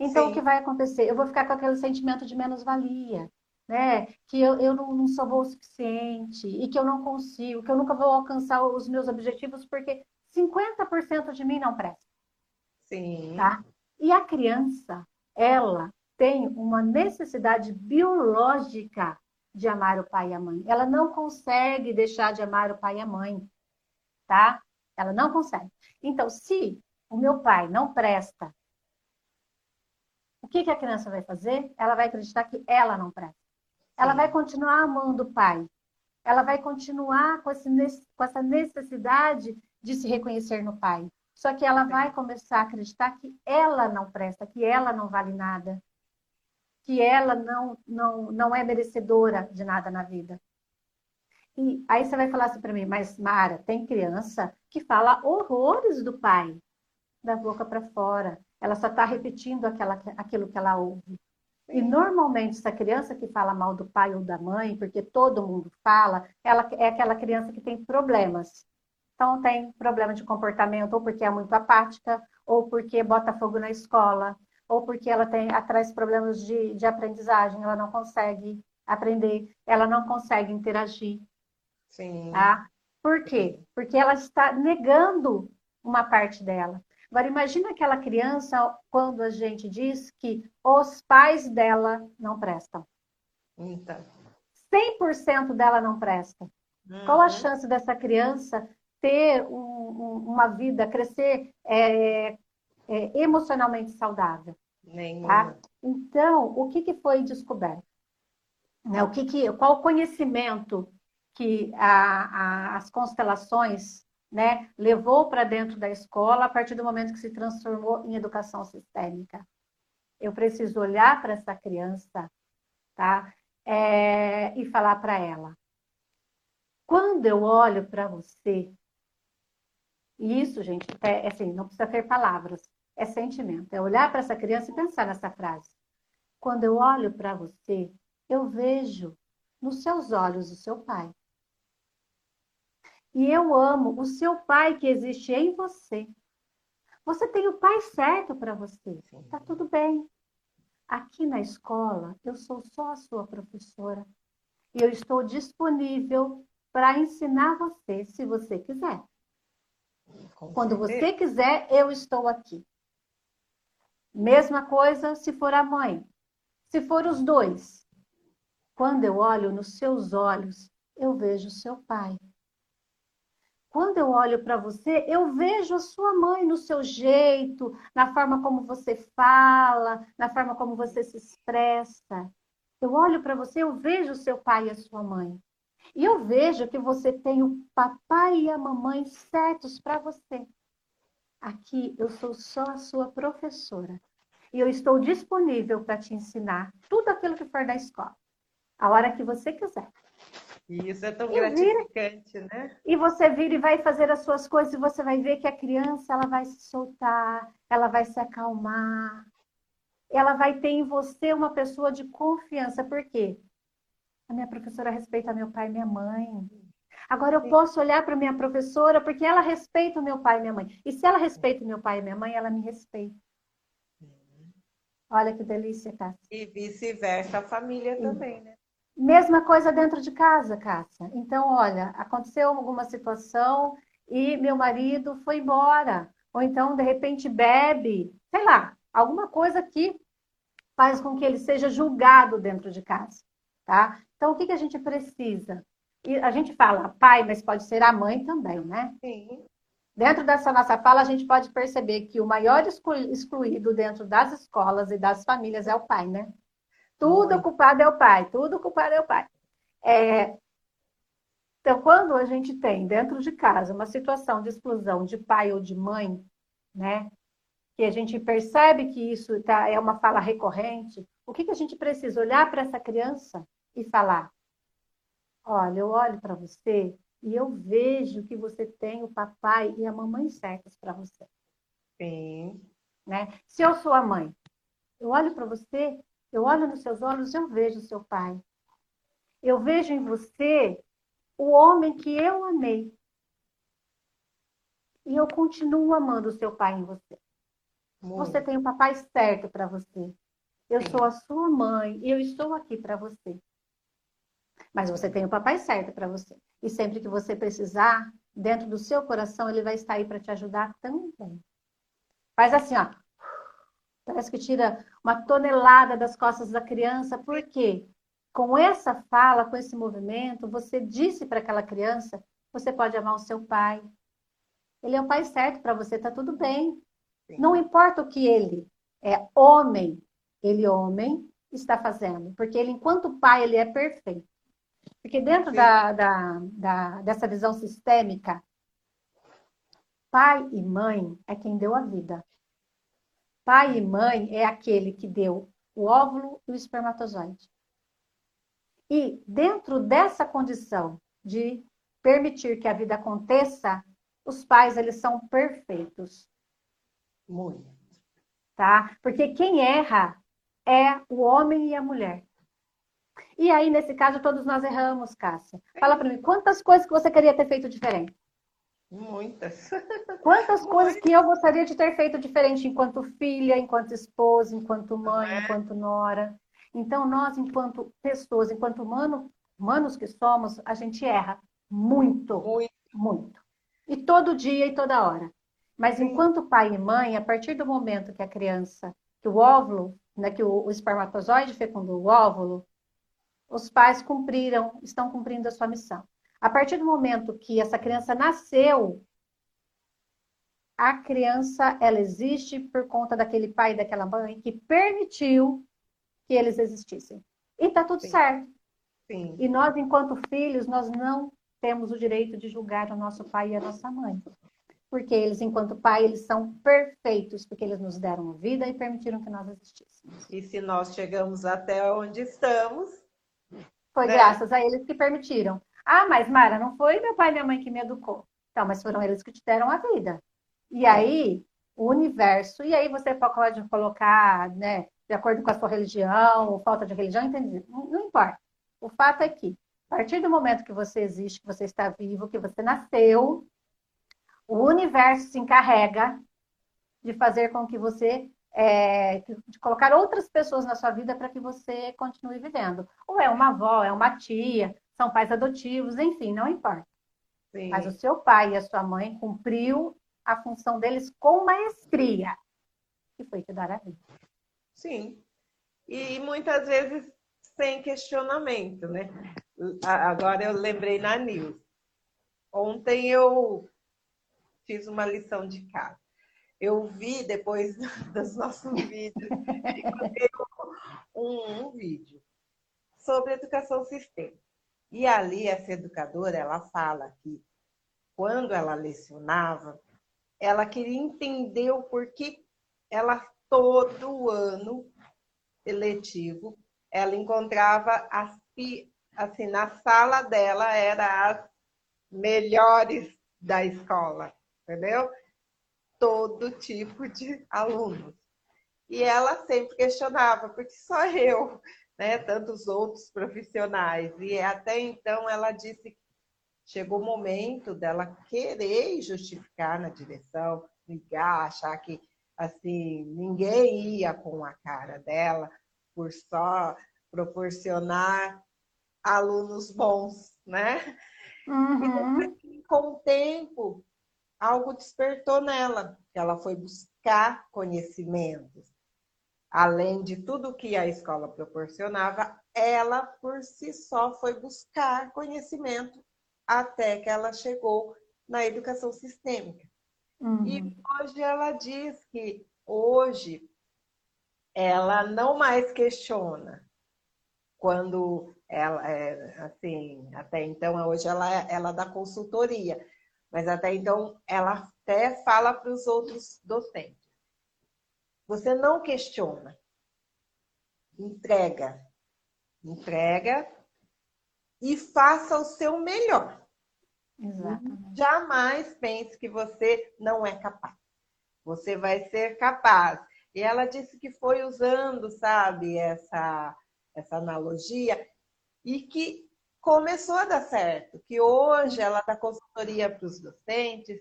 Então, Sim. o que vai acontecer? Eu vou ficar com aquele sentimento de menos-valia, né? Que eu, eu não, não sou boa o suficiente e que eu não consigo, que eu nunca vou alcançar os meus objetivos porque 50% de mim não presta. Sim. Tá? E a criança, ela tem uma necessidade biológica de amar o pai e a mãe. Ela não consegue deixar de amar o pai e a mãe, tá? Ela não consegue. Então, se o meu pai não presta, o que, que a criança vai fazer? Ela vai acreditar que ela não presta. Ela vai continuar amando o pai. Ela vai continuar com, esse, com essa necessidade de se reconhecer no pai. Só que ela vai começar a acreditar que ela não presta, que ela não vale nada, que ela não, não, não é merecedora de nada na vida. E aí você vai falar assim para mim, mas Mara, tem criança que fala horrores do pai, da boca para fora. Ela só está repetindo aquela, aquilo que ela ouve. E normalmente essa criança que fala mal do pai ou da mãe, porque todo mundo fala, ela é aquela criança que tem problemas. Então, tem problema de comportamento, ou porque é muito apática, ou porque bota fogo na escola, ou porque ela tem atrás problemas de, de aprendizagem, ela não consegue aprender, ela não consegue interagir. Sim. Tá? Por quê? Porque ela está negando uma parte dela. Agora, imagina aquela criança quando a gente diz que os pais dela não prestam. Então. 100% dela não presta. Uhum. Qual a uhum. chance dessa criança ter um, um, uma vida, crescer é, é, emocionalmente saudável. Tá? Então, o que, que foi descoberto? Né? O que que, qual o conhecimento que a, a, as constelações né, levou para dentro da escola a partir do momento que se transformou em educação sistêmica? Eu preciso olhar para essa criança tá? É, e falar para ela: quando eu olho para você, e isso, gente, é, assim, não precisa ter palavras, é sentimento. É olhar para essa criança e pensar nessa frase. Quando eu olho para você, eu vejo nos seus olhos o seu pai. E eu amo o seu pai que existe em você. Você tem o pai certo para você. Tá tudo bem. Aqui na escola, eu sou só a sua professora. E eu estou disponível para ensinar você, se você quiser. Com Quando certeza. você quiser, eu estou aqui. Mesma coisa se for a mãe. Se for os dois. Quando eu olho nos seus olhos, eu vejo seu pai. Quando eu olho para você, eu vejo a sua mãe no seu jeito, na forma como você fala, na forma como você se expressa. Eu olho para você, eu vejo o seu pai e a sua mãe. E eu vejo que você tem o papai e a mamãe certos para você. Aqui eu sou só a sua professora. E eu estou disponível para te ensinar tudo aquilo que for da escola. A hora que você quiser. Isso é tão gratificante, vira, né? E você vira e vai fazer as suas coisas e você vai ver que a criança ela vai se soltar, ela vai se acalmar. Ela vai ter em você uma pessoa de confiança. Por quê? A minha professora respeita meu pai e minha mãe. Agora eu posso olhar para minha professora porque ela respeita o meu pai e minha mãe. E se ela respeita o meu pai e minha mãe, ela me respeita. Olha que delícia, Cássia. E vice-versa, a família também, né? Mesma coisa dentro de casa, Cássia. Então, olha, aconteceu alguma situação e meu marido foi embora. Ou então, de repente, bebe, sei lá, alguma coisa que faz com que ele seja julgado dentro de casa, tá? Então, o que, que a gente precisa? E a gente fala pai, mas pode ser a mãe também, né? Sim. Dentro dessa nossa fala, a gente pode perceber que o maior excluído dentro das escolas e das famílias é o pai, né? Tudo Muito. culpado é o pai, tudo culpado é o pai. É... Então, quando a gente tem dentro de casa uma situação de exclusão de pai ou de mãe, né? que a gente percebe que isso tá, é uma fala recorrente, o que, que a gente precisa? Olhar para essa criança e falar: olha, eu olho para você e eu vejo que você tem o papai e a mamãe certas para você. Sim. Né? Se eu sou a mãe, eu olho para você, eu olho nos seus olhos, eu vejo o seu pai. Eu vejo em você o homem que eu amei. E eu continuo amando o seu pai em você. Muito. Você tem o papai certo para você. Eu Sim. sou a sua mãe e eu estou aqui para você. Mas você tem o papai certo para você. E sempre que você precisar, dentro do seu coração, ele vai estar aí para te ajudar também. Faz assim, ó. Parece que tira uma tonelada das costas da criança. Por quê? Com essa fala, com esse movimento, você disse para aquela criança: você pode amar o seu pai. Ele é o pai certo para você, tá tudo bem. Sim. Não importa o que ele é homem, ele homem está fazendo, porque ele, enquanto pai, ele é perfeito. Porque dentro da, da, da, dessa visão sistêmica, pai e mãe é quem deu a vida. Pai e mãe é aquele que deu o óvulo e o espermatozoide. E dentro dessa condição de permitir que a vida aconteça, os pais eles são perfeitos. Muito. Tá? Porque quem erra é o homem e a mulher. E aí, nesse caso, todos nós erramos, Cássia. Fala para mim, quantas coisas que você queria ter feito diferente? Muitas. Quantas coisas que eu gostaria de ter feito diferente enquanto filha, enquanto esposa, enquanto mãe, é. enquanto nora. Então, nós, enquanto pessoas, enquanto humano, humanos que somos, a gente erra muito, muito, muito. E todo dia e toda hora. Mas Sim. enquanto pai e mãe, a partir do momento que a criança, que o óvulo, né, que o, o espermatozoide fecundou o óvulo, os pais cumpriram, estão cumprindo a sua missão. A partir do momento que essa criança nasceu, a criança ela existe por conta daquele pai e daquela mãe que permitiu que eles existissem. E tá tudo Sim. certo. Sim. E nós, enquanto filhos, nós não temos o direito de julgar o nosso pai e a nossa mãe. Porque eles, enquanto pai, eles são perfeitos, porque eles nos deram vida e permitiram que nós existíssemos. E se nós chegamos até onde estamos, foi né? graças a eles que permitiram. Ah, mas Mara, não foi meu pai e minha mãe que me educou. Então, mas foram eles que te deram a vida. E aí, o universo, e aí você pode colocar, né, de acordo com a sua religião, ou falta de religião, entendi. Não, não importa. O fato é que, a partir do momento que você existe, que você está vivo, que você nasceu, o universo se encarrega de fazer com que você é, de colocar outras pessoas na sua vida para que você continue vivendo. Ou é uma avó, é uma tia, são pais adotivos, enfim, não importa. Sim. Mas o seu pai e a sua mãe cumpriu a função deles com maestria, que foi te dar a vida. Sim. E muitas vezes sem questionamento, né? Agora eu lembrei na news. Ontem eu fiz uma lição de casa eu vi depois dos nossos vídeos, um, um vídeo sobre educação sistêmica. E ali essa educadora, ela fala que quando ela lecionava, ela queria entender o porquê ela todo ano eletivo, ela encontrava assim, assim na sala dela era as melhores da escola, entendeu? Todo tipo de alunos. E ela sempre questionava, porque só eu, né, tantos outros profissionais. E até então ela disse que chegou o momento dela querer justificar na direção, ligar, achar que assim ninguém ia com a cara dela por só proporcionar alunos bons, né? Uhum. E com o tempo algo despertou nela, que ela foi buscar conhecimentos. Além de tudo que a escola proporcionava, ela por si só foi buscar conhecimento até que ela chegou na educação sistêmica. Uhum. E hoje ela diz que hoje ela não mais questiona quando ela é assim até então hoje ela ela dá consultoria mas até então ela até fala para os outros docentes. você não questiona. Entrega. Entrega e faça o seu melhor. Exatamente. Jamais pense que você não é capaz. Você vai ser capaz. E ela disse que foi usando, sabe, essa, essa analogia e que começou a dar certo, que hoje ela dá consultoria para os docentes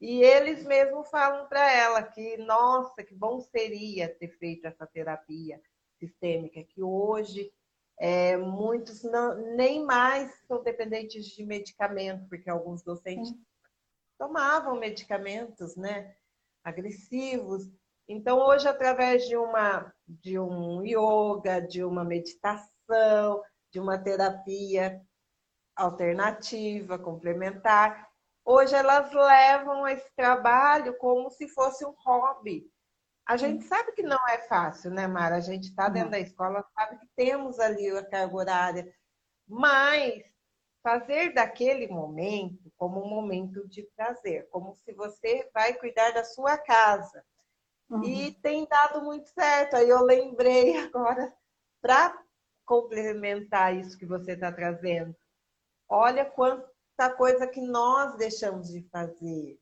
e eles mesmos falam para ela que, nossa, que bom seria ter feito essa terapia sistêmica, que hoje é, muitos não, nem mais são dependentes de medicamento, porque alguns docentes Sim. tomavam medicamentos né, agressivos. Então, hoje, através de, uma, de um yoga, de uma meditação, de uma terapia alternativa, complementar. Hoje elas levam esse trabalho como se fosse um hobby. A gente sabe que não é fácil, né, Mara? A gente está dentro da escola, sabe que temos ali a carga horária, mas fazer daquele momento como um momento de prazer, como se você vai cuidar da sua casa. Uhum. E tem dado muito certo. Aí eu lembrei agora, para complementar isso que você está trazendo. Olha quanta coisa que nós deixamos de fazer.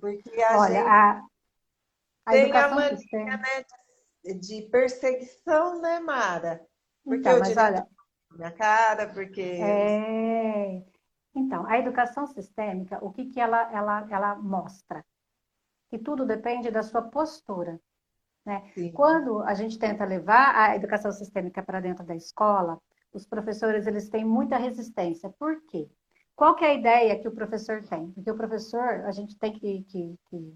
Porque a Olha, gente a, a tem a mania né, de, de, perseguição, né, Mara? Porque então, eu mas olha, minha cara, porque. É... Então, a educação sistêmica, o que, que ela, ela, ela mostra? Que tudo depende da sua postura. Né? Quando a gente tenta levar a educação sistêmica para dentro da escola, os professores eles têm muita resistência. Por quê? Qual que é a ideia que o professor tem? Porque o professor, a gente tem que, que, que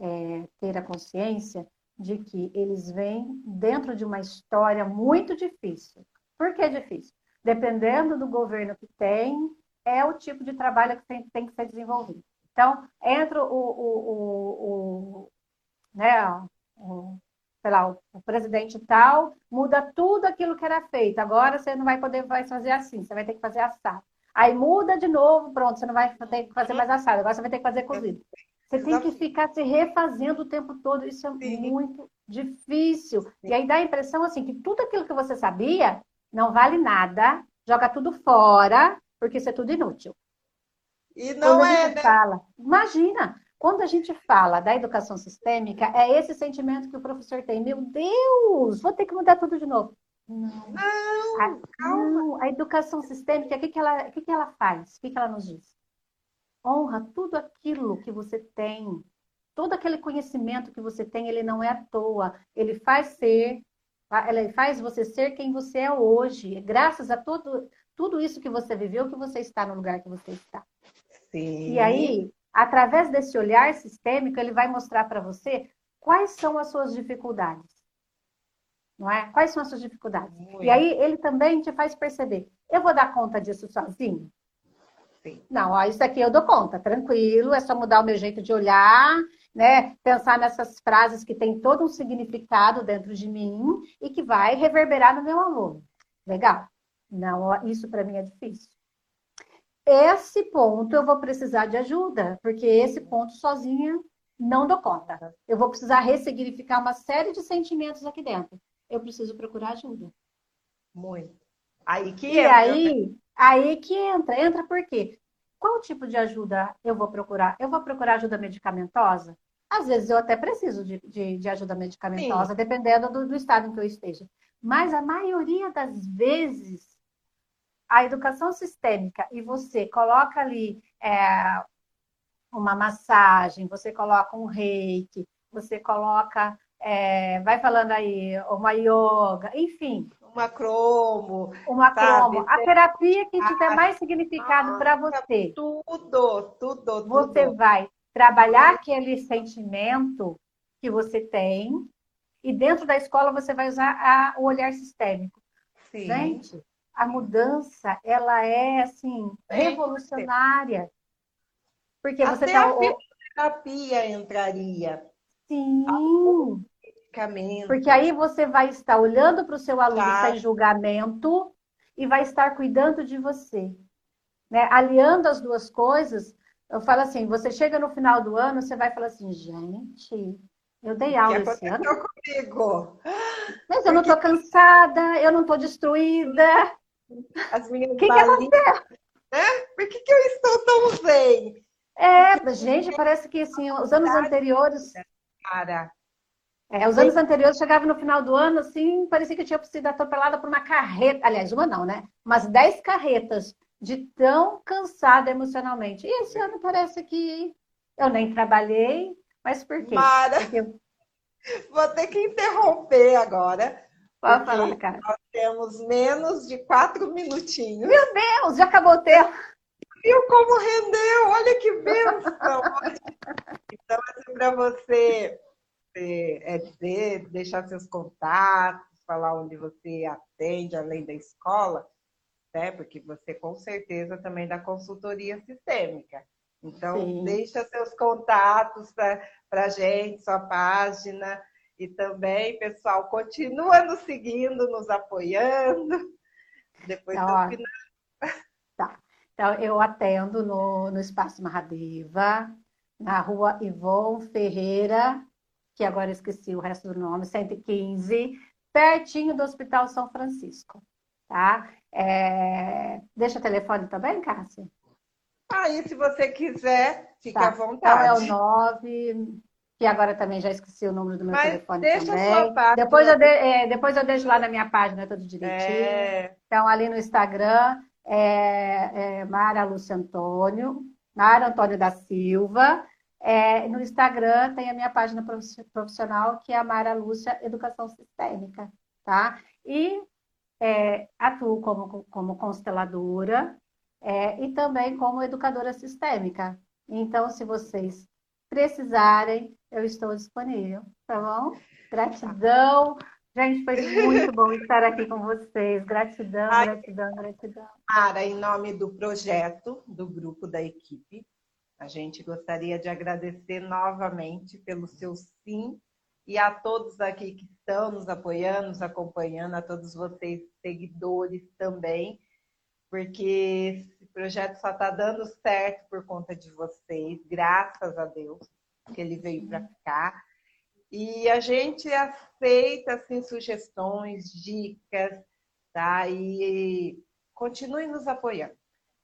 é, ter a consciência de que eles vêm dentro de uma história muito difícil. Por que difícil? Dependendo do governo que tem, é o tipo de trabalho que tem, tem que ser desenvolvido. Então, entra o, o, o, o né, o, sei lá, o presidente tal, muda tudo aquilo que era feito. Agora você não vai poder mais fazer assim, você vai ter que fazer assado. Aí muda de novo, pronto, você não vai ter que fazer mais assado, agora você vai ter que fazer cozido. Você tem que ficar se refazendo o tempo todo, isso é Sim. muito difícil. Sim. E aí dá a impressão assim que tudo aquilo que você sabia não vale nada, joga tudo fora, porque isso é tudo inútil. E não é, né? fala, imagina, quando a gente fala da educação sistêmica, é esse sentimento que o professor tem. Meu Deus, vou ter que mudar tudo de novo. Não, não, a, não. a educação sistêmica, o que, que, ela, o que, que ela faz? O que, que ela nos diz? Honra tudo aquilo que você tem. Todo aquele conhecimento que você tem, ele não é à toa. Ele faz ser, ele faz você ser quem você é hoje. Graças a todo, tudo isso que você viveu, que você está no lugar que você está. Sim. E aí, através desse olhar sistêmico, ele vai mostrar para você quais são as suas dificuldades. Não é? Quais são as suas dificuldades? Muito. E aí ele também te faz perceber: eu vou dar conta disso sozinho? Sim. Não, ó, isso aqui eu dou conta, tranquilo, é só mudar o meu jeito de olhar, né? Pensar nessas frases que tem todo um significado dentro de mim e que vai reverberar no meu aluno. Legal? Não, isso para mim é difícil esse ponto eu vou precisar de ajuda, porque esse ponto sozinha não dou conta. Eu vou precisar ressignificar uma série de sentimentos aqui dentro. Eu preciso procurar ajuda. Muito. Aí que e entra. aí, aí que entra. Entra por quê? Qual tipo de ajuda eu vou procurar? Eu vou procurar ajuda medicamentosa? Às vezes eu até preciso de, de, de ajuda medicamentosa, Sim. dependendo do, do estado em que eu esteja. Mas a maioria das vezes a educação sistêmica e você coloca ali é, uma massagem, você coloca um reiki, você coloca, é, vai falando aí, uma yoga, enfim. Uma cromo. Uma sabe? cromo. A terapia que tiver mais significado para você. Tudo, tudo, Você tudo. vai trabalhar aquele sentimento que você tem e dentro da escola você vai usar a, o olhar sistêmico. Sim. Gente, a mudança ela é assim revolucionária. Porque você Até tá... a terapia entraria. Sim. Porque aí você vai estar olhando para o seu aluno tá. sem julgamento e vai estar cuidando de você. Né? Aliando as duas coisas, eu falo assim, você chega no final do ano, você vai falar assim, gente, Eu dei aula que esse ano. comigo? Mas eu não estou cansada, eu não estou destruída. As meninas O que, que aconteceu? Né? Por que, que eu estou tão zen? É, gente, parece que assim, os anos anteriores. Cara, É, os anos anteriores chegava no final do ano, assim, parecia que eu tinha sido atropelada por uma carreta. Aliás, uma não, né? Umas dez carretas de tão cansada emocionalmente. E esse ano parece que eu nem trabalhei, mas por quê? Mara, Porque vou ter que interromper agora. Pode falar, cara. Nós temos menos de quatro minutinhos. Meu Deus, já acabou o tempo. Viu como rendeu? Olha que bênção! então, assim, para você é, é dizer, deixar seus contatos, falar onde você atende, além da escola, né? Porque você com certeza também dá consultoria sistêmica. Então, Sim. deixa seus contatos para a gente, sua página. E também, pessoal, continua nos seguindo, nos apoiando. Depois Tá do ótimo. final. Então, eu atendo no, no Espaço Mahadeva, na rua Ivon Ferreira, que agora eu esqueci o resto do nome, 115, pertinho do Hospital São Francisco, tá? É, Deixa o telefone também, Cássia? Aí, se você quiser, fique Tá. à Então é vontade. o 9, que agora também já esqueci o número do meu Mas telefone deixa a também. sua página. Depois eu, de- é, depois eu deixo lá na minha página tudo direitinho. É, Então, ali no Instagram, é, é Mara Lúcia Antônio, Mara Antônio da Silva. É, no Instagram tem a minha página profi- profissional, que é a Mara Lúcia Educação Sistêmica, tá? E é, atuo como, como consteladora é, e também como educadora sistêmica. Então, se vocês precisarem, eu estou disponível, tá bom? Gratidão. Gente, foi muito bom estar aqui com vocês. Gratidão, Ai. gratidão, gratidão. Mara, em nome do projeto, do grupo da equipe, a gente gostaria de agradecer novamente pelo seu sim e a todos aqui que estão nos apoiando, nos acompanhando, a todos vocês, seguidores também, porque esse projeto só está dando certo por conta de vocês, graças a Deus, que ele veio para ficar. E a gente aceita assim, sugestões, dicas, tá? E continue nos apoiando.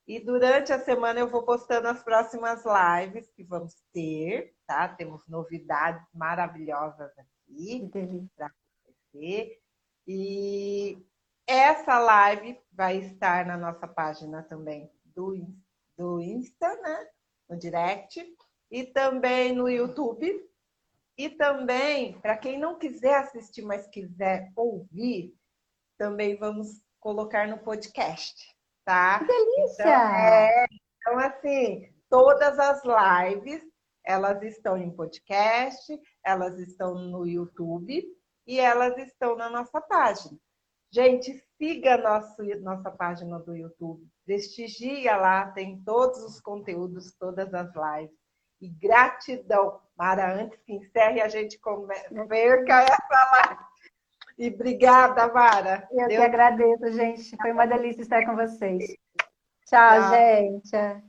E durante a semana eu vou postando as próximas lives que vamos ter, tá? Temos novidades maravilhosas aqui delícia. acontecer. E essa live vai estar na nossa página também do, do Insta, né? No direct. E também no YouTube. E também, para quem não quiser assistir, mas quiser ouvir, também vamos colocar no podcast, tá? Delícia! Então, é, então, assim, todas as lives, elas estão em podcast, elas estão no YouTube e elas estão na nossa página. Gente, siga nosso, nossa página do YouTube, prestigia lá, tem todos os conteúdos, todas as lives. E gratidão, Mara, antes que encerre, a gente perca essa live. E obrigada, Mara. Eu que Deus agradeço, gente. Foi uma delícia estar com vocês. Tchau, Tchau. gente.